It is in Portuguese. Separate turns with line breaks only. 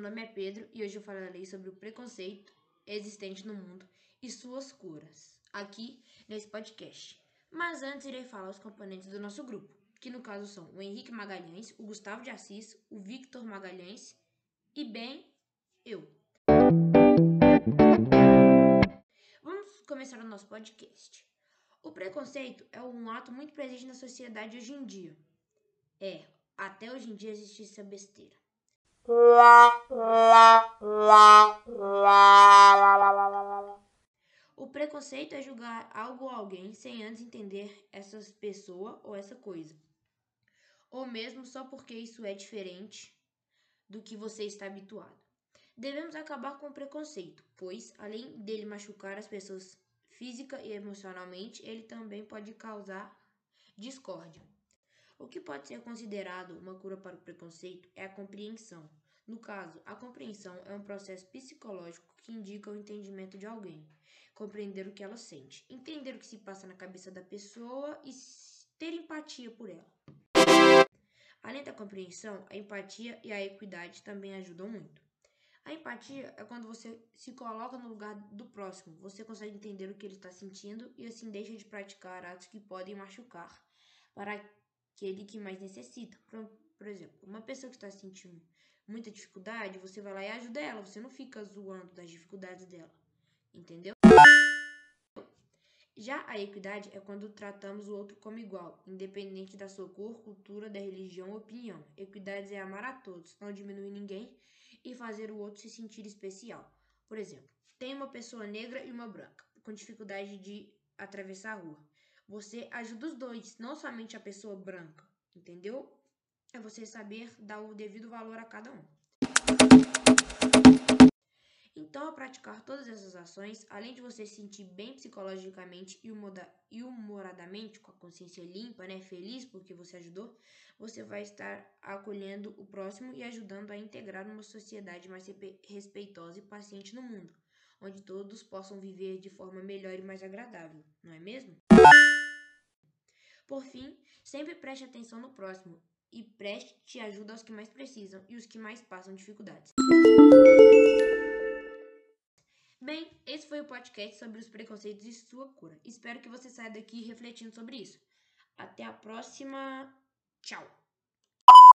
meu nome é Pedro e hoje eu falarei sobre o preconceito existente no mundo e suas curas, aqui nesse podcast. Mas antes irei falar os componentes do nosso grupo, que no caso são o Henrique Magalhães, o Gustavo de Assis, o Victor Magalhães e, bem, eu. Vamos começar o nosso podcast. O preconceito é um ato muito presente na sociedade hoje em dia. É, até hoje em dia existe essa besteira. O preconceito é julgar algo ou alguém sem antes entender essa pessoa ou essa coisa. Ou mesmo só porque isso é diferente do que você está habituado. Devemos acabar com o preconceito, pois, além dele machucar as pessoas física e emocionalmente, ele também pode causar discórdia. O que pode ser considerado uma cura para o preconceito é a compreensão. No caso, a compreensão é um processo psicológico que indica o entendimento de alguém, compreender o que ela sente, entender o que se passa na cabeça da pessoa e ter empatia por ela. Além da compreensão, a empatia e a equidade também ajudam muito. A empatia é quando você se coloca no lugar do próximo, você consegue entender o que ele está sentindo e assim deixa de praticar atos que podem machucar para aquele que mais necessita. Por, por exemplo, uma pessoa que está sentindo muita dificuldade, você vai lá e ajuda ela, você não fica zoando das dificuldades dela, entendeu? Já a equidade é quando tratamos o outro como igual, independente da sua cor, cultura, da religião ou opinião. Equidade é amar a todos, não diminuir ninguém e fazer o outro se sentir especial. Por exemplo, tem uma pessoa negra e uma branca com dificuldade de atravessar a rua. Você ajuda os dois, não somente a pessoa branca, entendeu? É você saber dar o devido valor a cada um. Então, ao praticar todas essas ações, além de você se sentir bem psicologicamente e humoradamente, com a consciência limpa, né, feliz porque você ajudou, você vai estar acolhendo o próximo e ajudando a integrar uma sociedade mais respeitosa e paciente no mundo, onde todos possam viver de forma melhor e mais agradável, não é mesmo? Por fim, sempre preste atenção no próximo e preste ajuda aos que mais precisam e os que mais passam dificuldades. Bem, esse foi o podcast sobre os preconceitos e sua cura. Espero que você saia daqui refletindo sobre isso. Até a próxima. Tchau!